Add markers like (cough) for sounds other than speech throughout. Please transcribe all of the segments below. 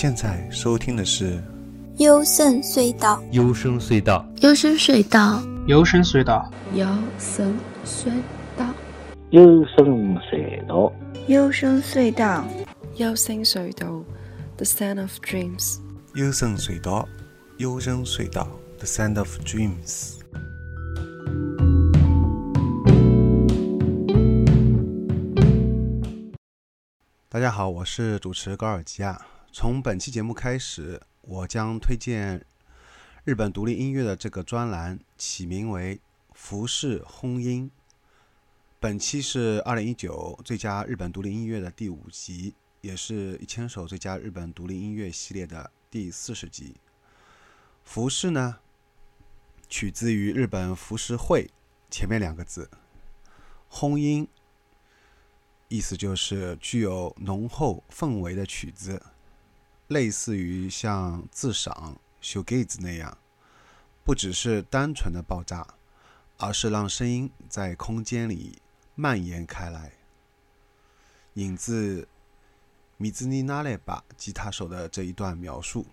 现在收听的是幽深隧道，幽深隧道，幽深隧道，幽深隧道，幽深隧道，幽深隧道，幽深隧道，幽深隧道，The Sound of Dreams，幽深隧道，幽深隧道，The Sound of Dreams。大家好，我是主持高尔基亚。从本期节目开始，我将推荐日本独立音乐的这个专栏，起名为《浮世轰音》。本期是二零一九最佳日本独立音乐的第五集，也是一千首最佳日本独立音乐系列的第四十集。浮世呢，取自于日本浮世绘前面两个字，轰音。意思就是具有浓厚氛围的曲子，类似于像自赏、修 g a z e 那样，不只是单纯的爆炸，而是让声音在空间里蔓延开来。引自米兹尼纳列巴吉他手的这一段描述。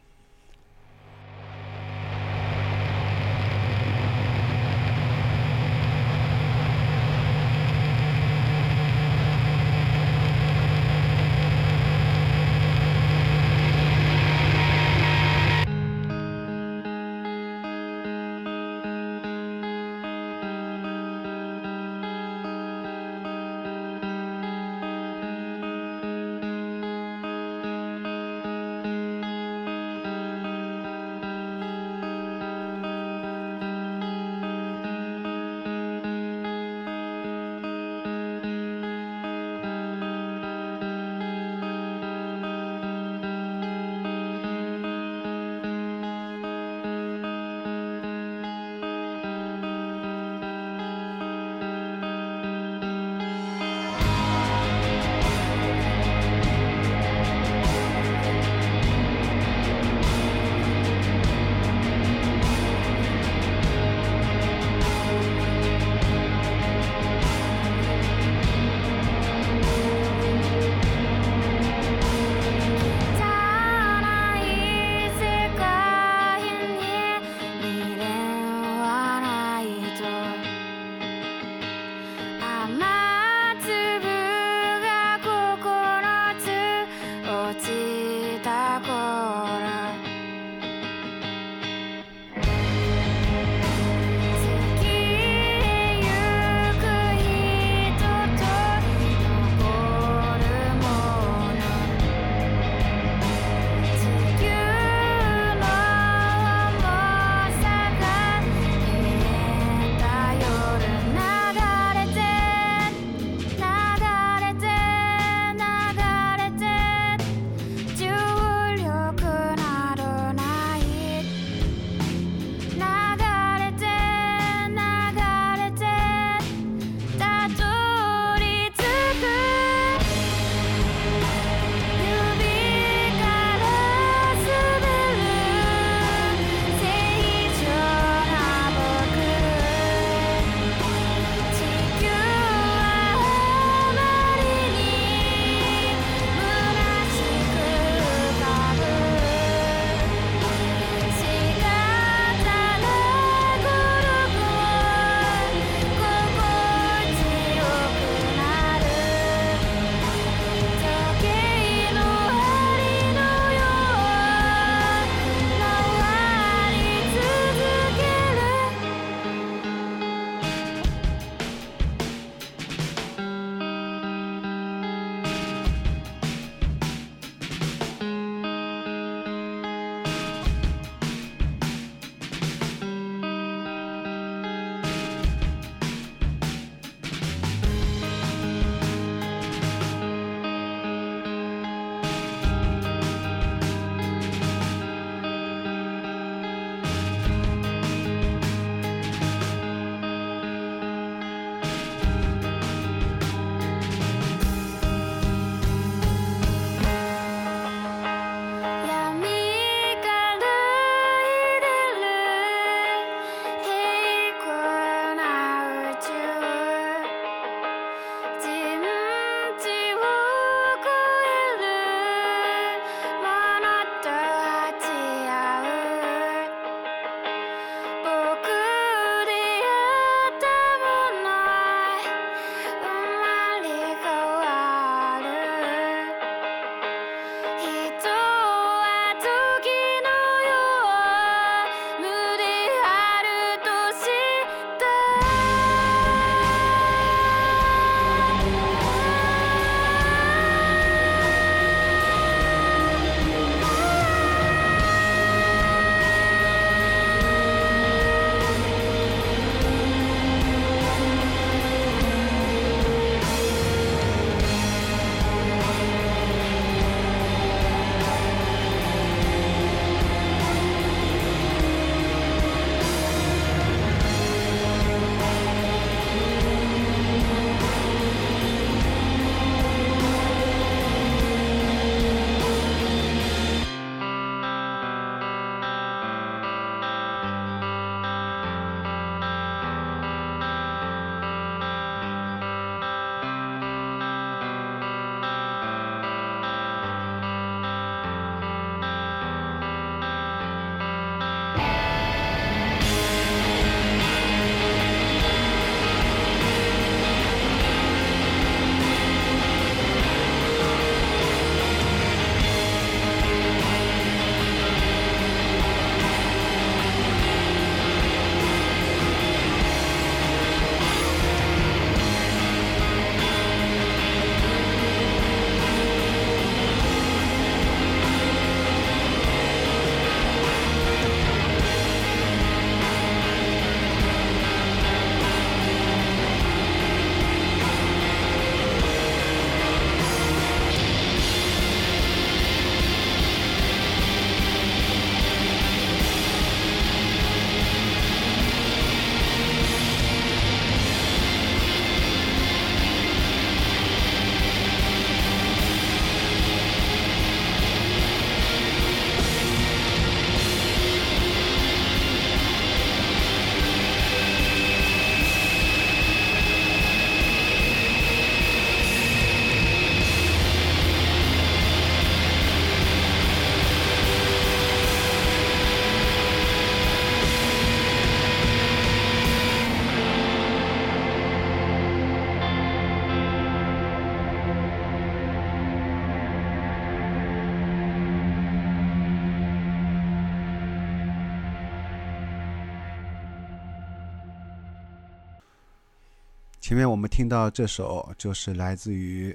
前面我们听到这首就是来自于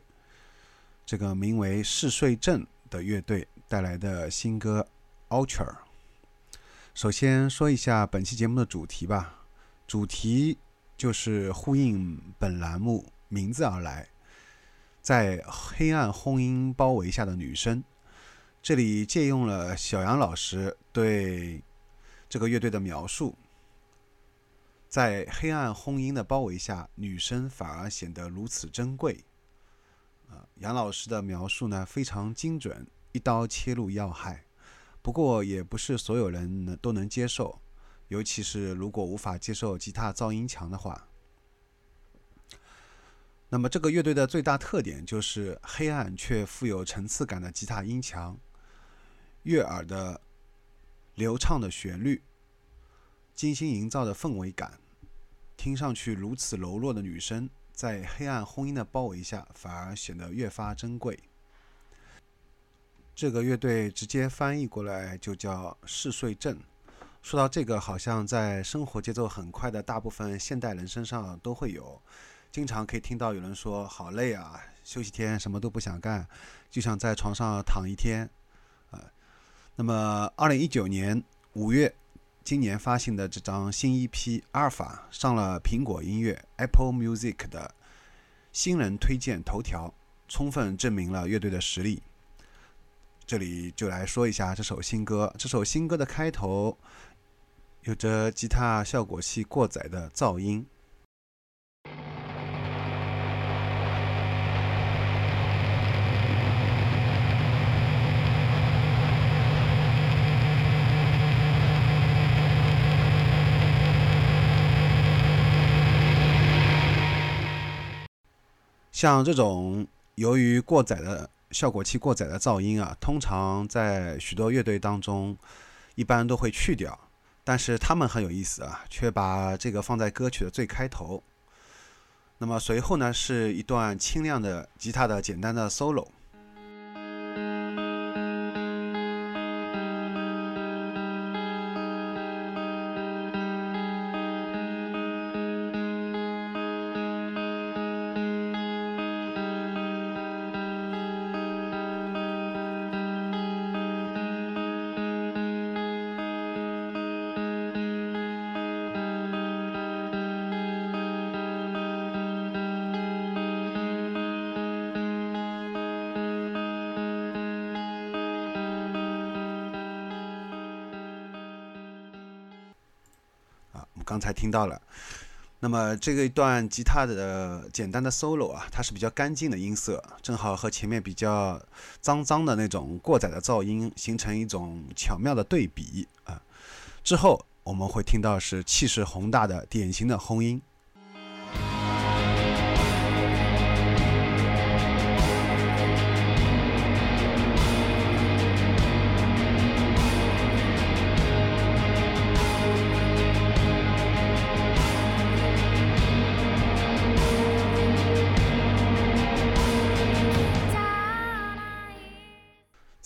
这个名为嗜睡症的乐队带来的新歌《Ultra》。首先说一下本期节目的主题吧，主题就是呼应本栏目名字而来，在黑暗婚姻包围下的女生。这里借用了小杨老师对这个乐队的描述。在黑暗婚姻的包围下，女生反而显得如此珍贵。啊，杨老师的描述呢非常精准，一刀切入要害。不过也不是所有人能都能接受，尤其是如果无法接受吉他噪音强的话。那么这个乐队的最大特点就是黑暗却富有层次感的吉他音墙，悦耳的流畅的旋律，精心营造的氛围感。听上去如此柔弱的女生，在黑暗婚姻的包围下，反而显得越发珍贵。这个乐队直接翻译过来就叫“嗜睡症”。说到这个，好像在生活节奏很快的大部分现代人身上都会有，经常可以听到有人说：“好累啊，休息天什么都不想干，就想在床上躺一天。”啊，那么二零一九年五月。今年发行的这张新 EP《阿尔法》上了苹果音乐 Apple Music 的新人推荐头条，充分证明了乐队的实力。这里就来说一下这首新歌。这首新歌的开头有着吉他效果器过载的噪音。像这种由于过载的效果器过载的噪音啊，通常在许多乐队当中一般都会去掉，但是他们很有意思啊，却把这个放在歌曲的最开头。那么随后呢，是一段清亮的吉他的简单的 solo。刚才听到了，那么这个一段吉他的简单的 solo 啊，它是比较干净的音色，正好和前面比较脏脏的那种过载的噪音形成一种巧妙的对比啊。之后我们会听到是气势宏大的典型的轰音。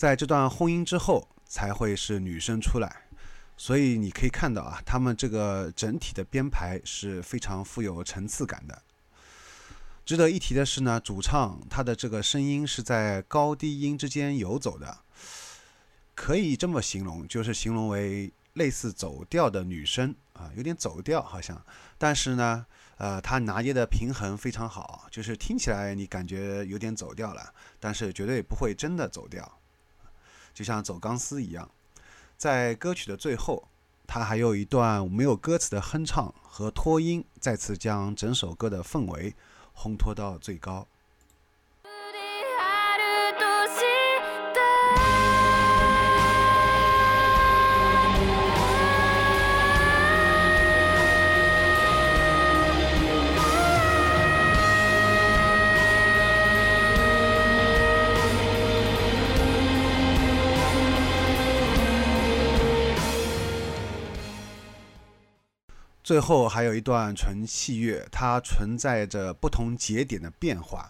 在这段轰音之后，才会是女生出来，所以你可以看到啊，他们这个整体的编排是非常富有层次感的。值得一提的是呢，主唱他的这个声音是在高低音之间游走的，可以这么形容，就是形容为类似走调的女生啊，有点走调好像，但是呢，呃，他拿捏的平衡非常好，就是听起来你感觉有点走调了，但是绝对不会真的走调。就像走钢丝一样，在歌曲的最后，它还有一段没有歌词的哼唱和拖音，再次将整首歌的氛围烘托到最高。最后还有一段纯器乐，它存在着不同节点的变化。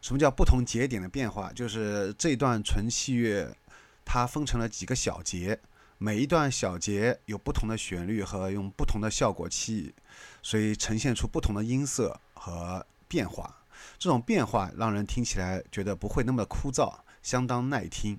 什么叫不同节点的变化？就是这段纯器乐，它分成了几个小节，每一段小节有不同的旋律和用不同的效果器，所以呈现出不同的音色和变化。这种变化让人听起来觉得不会那么枯燥，相当耐听。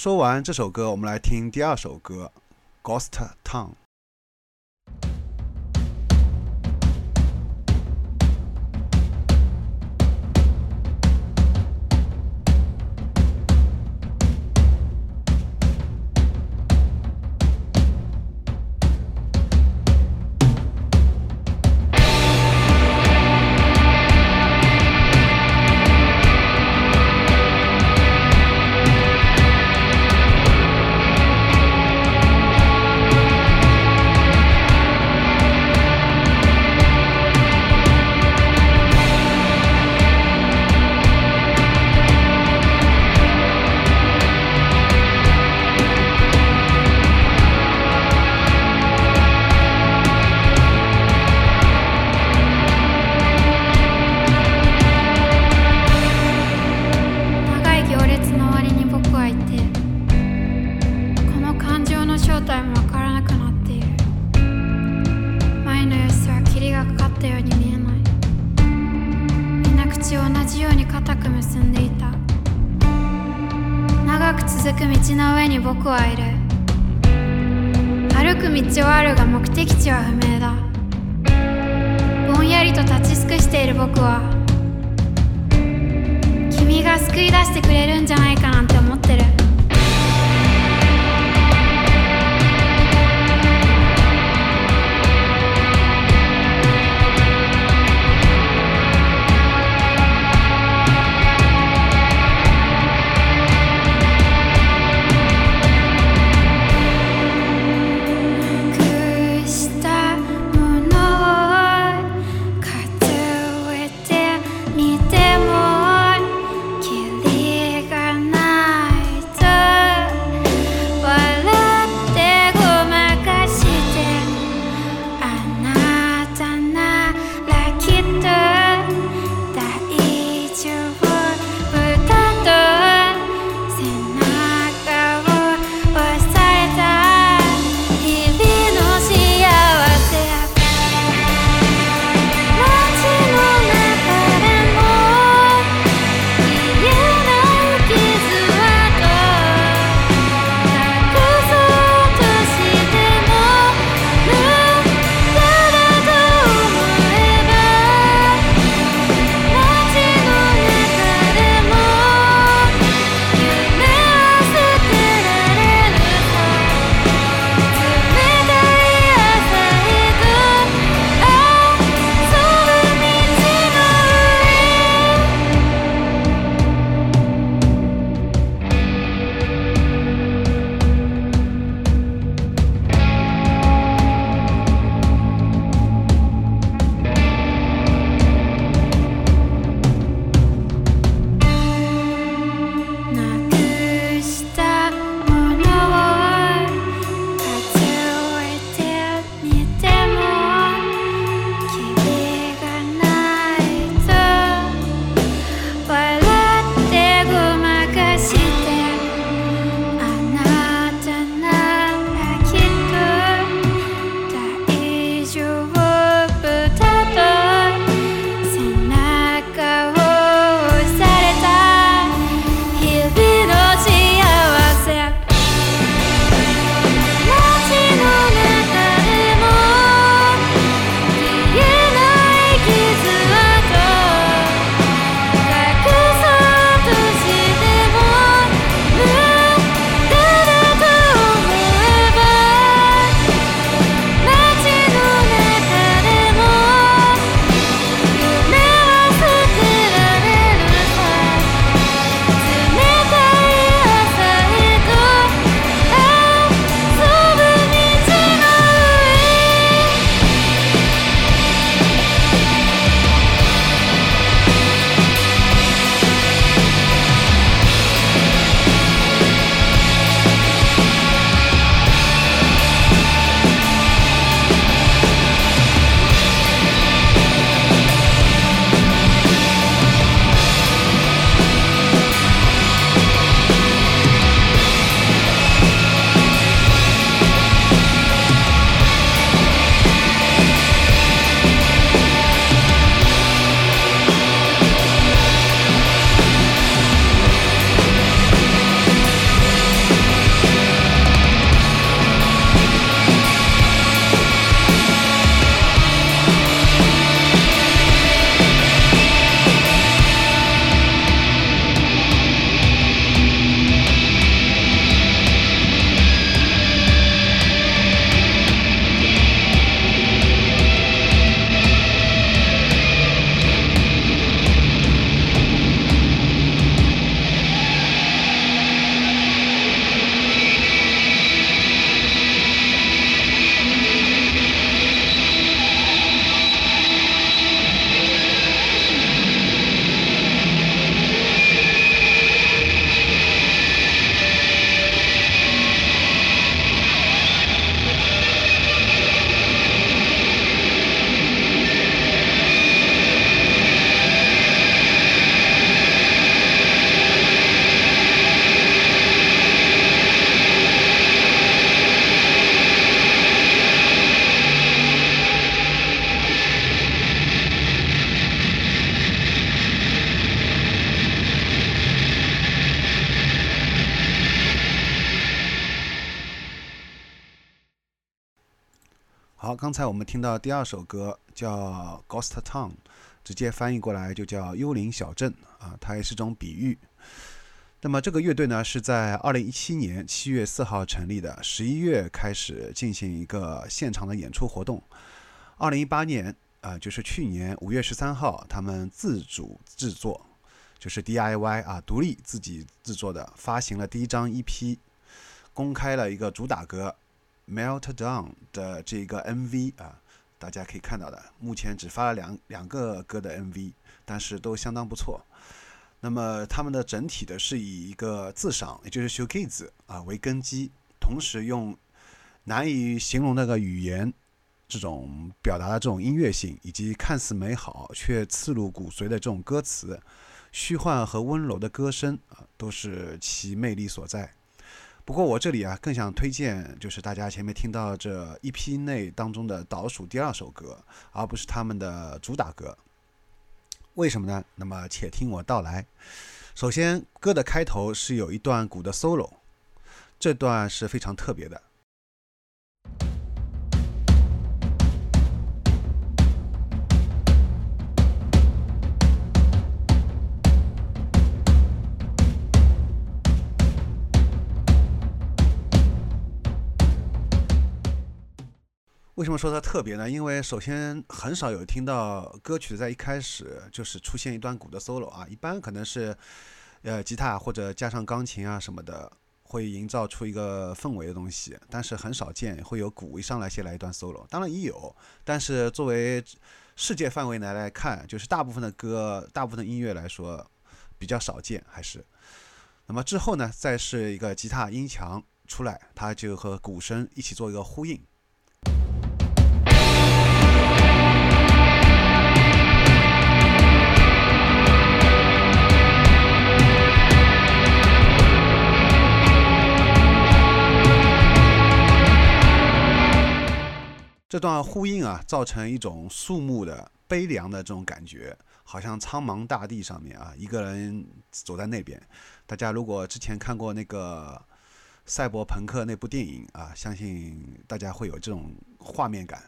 说完这首歌，我们来听第二首歌《Ghost Town》。だ。ぼんやりと立ち尽くしている僕は君が救い出してくれるんじゃないかなんて思ってる。好，刚才我们听到第二首歌叫《Ghost Town》，直接翻译过来就叫“幽灵小镇”啊，它也是种比喻。那么这个乐队呢，是在二零一七年七月四号成立的，十一月开始进行一个现场的演出活动。二零一八年啊，就是去年五月十三号，他们自主制作，就是 DIY 啊，独立自己制作的，发行了第一张 EP，公开了一个主打歌《Meltdown》的这个 MV 啊，大家可以看到的，目前只发了两两个歌的 MV，但是都相当不错。那么他们的整体的是以一个自赏，也就是 showcase 啊为根基，同时用难以形容那个语言这种表达的这种音乐性，以及看似美好却刺入骨髓的这种歌词，虚幻和温柔的歌声啊，都是其魅力所在。不过我这里啊，更想推荐就是大家前面听到这一批内当中的倒数第二首歌，而不是他们的主打歌。为什么呢？那么且听我道来。首先，歌的开头是有一段鼓的 solo，这段是非常特别的。为什么说它特别呢？因为首先很少有听到歌曲在一开始就是出现一段鼓的 solo 啊，一般可能是呃吉他或者加上钢琴啊什么的，会营造出一个氛围的东西，但是很少见会有鼓一上来先来一段 solo。当然也有，但是作为世界范围来来看，就是大部分的歌、大部分的音乐来说比较少见，还是。那么之后呢，再是一个吉他音墙出来，它就和鼓声一起做一个呼应。这段呼应啊，造成一种肃穆的、悲凉的这种感觉，好像苍茫大地上面啊，一个人走在那边。大家如果之前看过那个《赛博朋克》那部电影啊，相信大家会有这种画面感。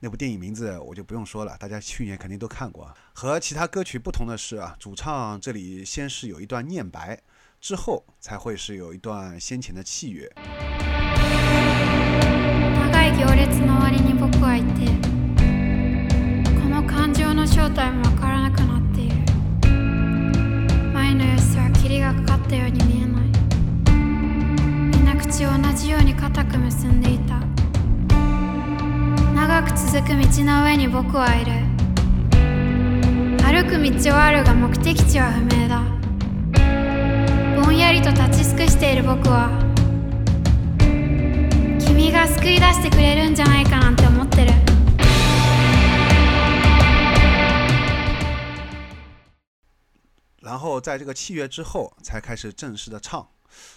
那部电影名字我就不用说了，大家去年肯定都看过。和其他歌曲不同的是啊，主唱这里先是有一段念白，之后才会是有一段先前的器乐。行列の終わりに僕はいてこの感情の正体もわからなくなっている。前の様子は霧がかかったように見えない。みんな口を同じように固く結んでいた。長く続く道の上に僕はいる。歩く道はあるが目的地は不明だ。ぼんやりと立ち尽くしている僕は君が救い出してくれるんじゃないかなんて思ってる然后在这个器乐之后才开始正式的唱。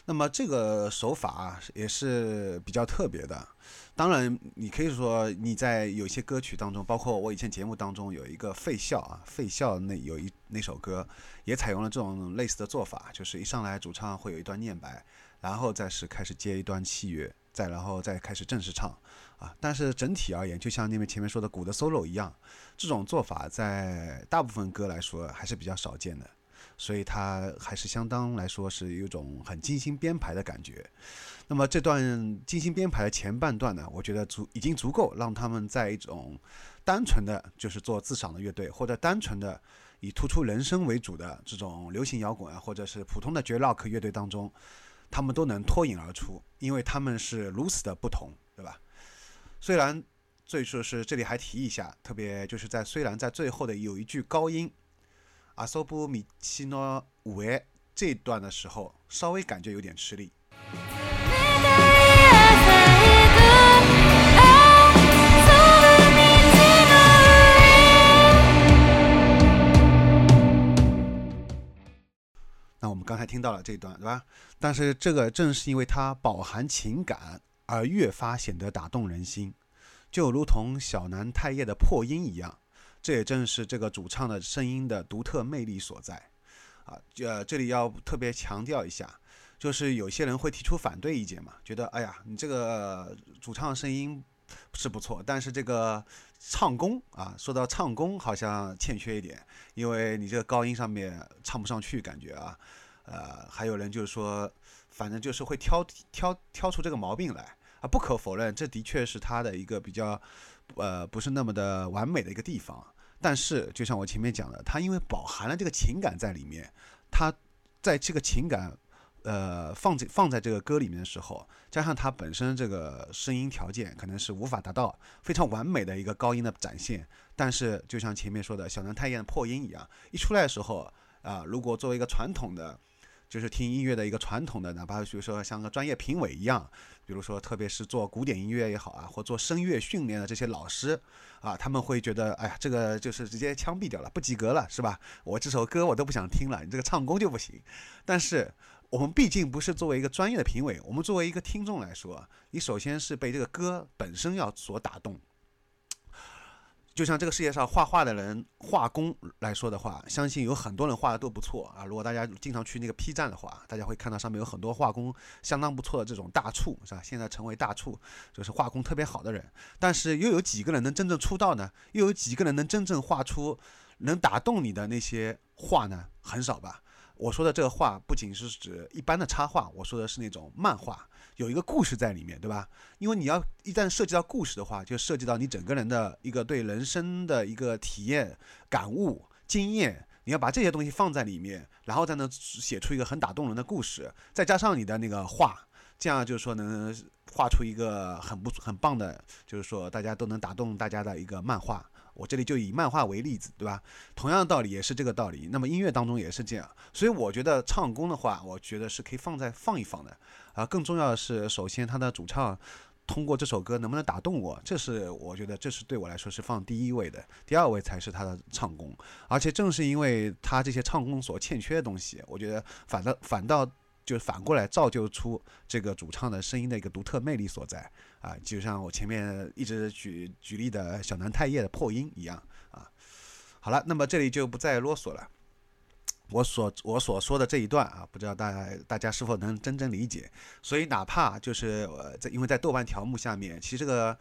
那么这个手法啊也是比较特别的。当然，你可以说你在有些歌曲当中，包括我以前节目当中有一个废校啊，废校那有一那首歌也采用了这种类似的做法，就是一上来主唱会有一段念白，然后再是开始接一段器乐， 再然后再开始正式唱啊。但是整体而言，就像那边前面说的鼓的 solo 一样，这种做法在大部分歌来说还是比较少见的。所以它还是相当来说是有一种很精心编排的感觉。那么这段精心编排的前半段呢，我觉得足已经足够让他们在一种单纯的就是做自赏的乐队，或者单纯的以突出人声为主的这种流行摇滚啊，或者是普通的绝 rock 乐队当中，他们都能脱颖而出，因为他们是如此的不同，对吧？虽然最初是这里还提一下，特别就是在虽然在最后的有一句高音。阿索布米奇诺五这段的时候，稍微感觉有点吃力。听到了这段，对吧？但是这个正是因为它饱含情感，而越发显得打动人心，就如同小南太叶的破音一样。这也正是这个主唱的声音的独特魅力所在，啊，呃，这里要特别强调一下，就是有些人会提出反对意见嘛，觉得哎呀，你这个主唱声音是不错，但是这个唱功啊，说到唱功好像欠缺一点，因为你这个高音上面唱不上去，感觉啊，呃，还有人就是说，反正就是会挑挑挑出这个毛病来啊。不可否认，这的确是他的一个比较呃不是那么的完美的一个地方。但是就像我前面讲的，他因为饱含了这个情感在里面，他在这个情感。呃，放在放在这个歌里面的时候，加上他本身这个声音条件，可能是无法达到非常完美的一个高音的展现。但是，就像前面说的小南太彦的破音一样，一出来的时候啊，如果作为一个传统的。就是听音乐的一个传统的，哪怕比如说像个专业评委一样，比如说特别是做古典音乐也好啊，或做声乐训练的这些老师啊，他们会觉得，哎呀，这个就是直接枪毙掉了，不及格了，是吧？我这首歌我都不想听了，你这个唱功就不行。但是我们毕竟不是作为一个专业的评委，我们作为一个听众来说，你首先是被这个歌本身要所打动。就像这个世界上画画的人画工来说的话，相信有很多人画的都不错啊。如果大家经常去那个 P 站的话，大家会看到上面有很多画工相当不错的这种大触，是吧？现在成为大触就是画工特别好的人。但是又有几个人能真正出道呢？又有几个人能真正画出能打动你的那些画呢？很少吧。我说的这个画不仅是指一般的插画，我说的是那种漫画，有一个故事在里面，对吧？因为你要一旦涉及到故事的话，就涉及到你整个人的一个对人生的一个体验、感悟、经验，你要把这些东西放在里面，然后才能写出一个很打动人的故事，再加上你的那个画，这样就是说能画出一个很不很棒的，就是说大家都能打动大家的一个漫画。我这里就以漫画为例子，对吧？同样的道理也是这个道理。那么音乐当中也是这样，所以我觉得唱功的话，我觉得是可以放在放一放的。啊，更重要的是，首先他的主唱通过这首歌能不能打动我，这是我觉得这是对我来说是放第一位的。第二位才是他的唱功。而且正是因为他这些唱功所欠缺的东西，我觉得反倒反倒。就反过来造就出这个主唱的声音的一个独特魅力所在啊，就像我前面一直举举例的小南太叶的破音一样啊。好了，那么这里就不再啰嗦了。我所我所说的这一段啊，不知道大家大家是否能真正理解？所以哪怕就是呃在因为在豆瓣条目下面，其实这个。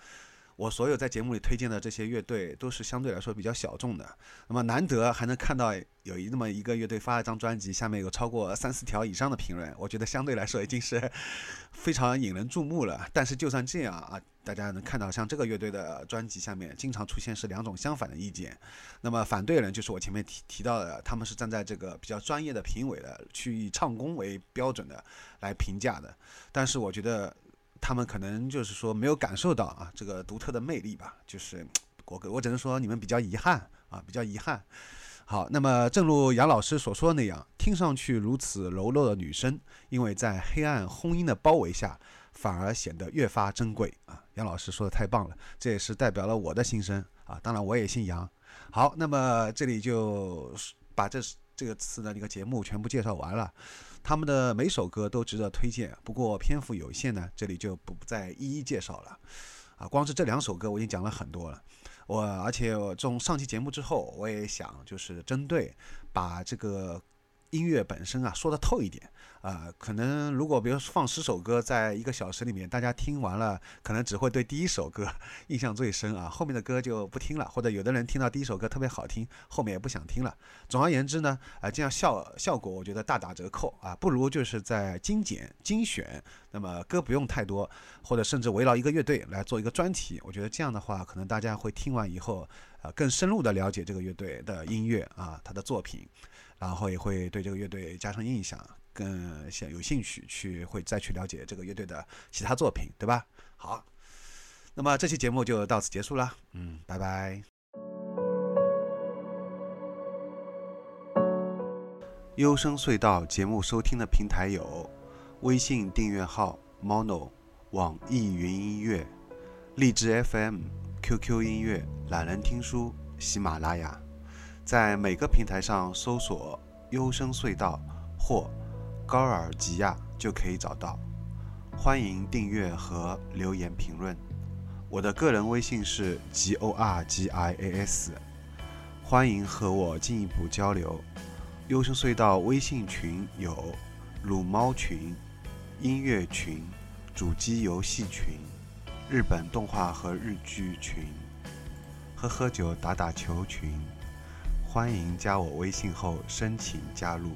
我所有在节目里推荐的这些乐队都是相对来说比较小众的，那么难得还能看到有一那么一个乐队发了张专辑，下面有超过三四条以上的评论，我觉得相对来说已经是 (laughs) 非常引人注目了。但是就算这样啊，大家能看到像这个乐队的专辑下面经常出现是两种相反的意见，那么反对人就是我前面提提到的，他们是站在这个比较专业的评委的去以唱功为标准的来评价的，但是我觉得。他们可能就是说没有感受到啊这个独特的魅力吧，就是我我只能说你们比较遗憾啊，比较遗憾。好，那么正如杨老师所说的那样，听上去如此柔弱的女声，因为在黑暗轰音的包围下，反而显得越发珍贵啊。杨老师说的太棒了，这也是代表了我的心声啊。当然我也姓杨。好，那么这里就把这这个次的那个节目全部介绍完了。他们的每首歌都值得推荐，不过篇幅有限呢，这里就不再一一介绍了。啊，光是这两首歌我已经讲了很多了。我而且从上期节目之后，我也想就是针对把这个。音乐本身啊，说的透一点啊，可能如果比如放十首歌在一个小时里面，大家听完了，可能只会对第一首歌印象最深啊，后面的歌就不听了，或者有的人听到第一首歌特别好听，后面也不想听了。总而言之呢，啊，这样效效果我觉得大打折扣啊，不如就是在精简精选，那么歌不用太多，或者甚至围绕一个乐队来做一个专题，我觉得这样的话，可能大家会听完以后啊，更深入的了解这个乐队的音乐啊，他的作品。然后也会对这个乐队加深印象，更想有兴趣去会再去了解这个乐队的其他作品，对吧？好，那么这期节目就到此结束了，嗯，拜拜。优声隧道节目收听的平台有微信订阅号 mono、网易云音乐、荔枝 FM、QQ 音乐、懒人听书、喜马拉雅。在每个平台上搜索“优生隧道”或“高尔吉亚”就可以找到。欢迎订阅和留言评论。我的个人微信是 g o r g i a s。欢迎和我进一步交流。优生隧道微信群有撸猫群、音乐群、主机游戏群、日本动画和日剧群，喝喝酒打打球群，欢迎加我微信后申请加入。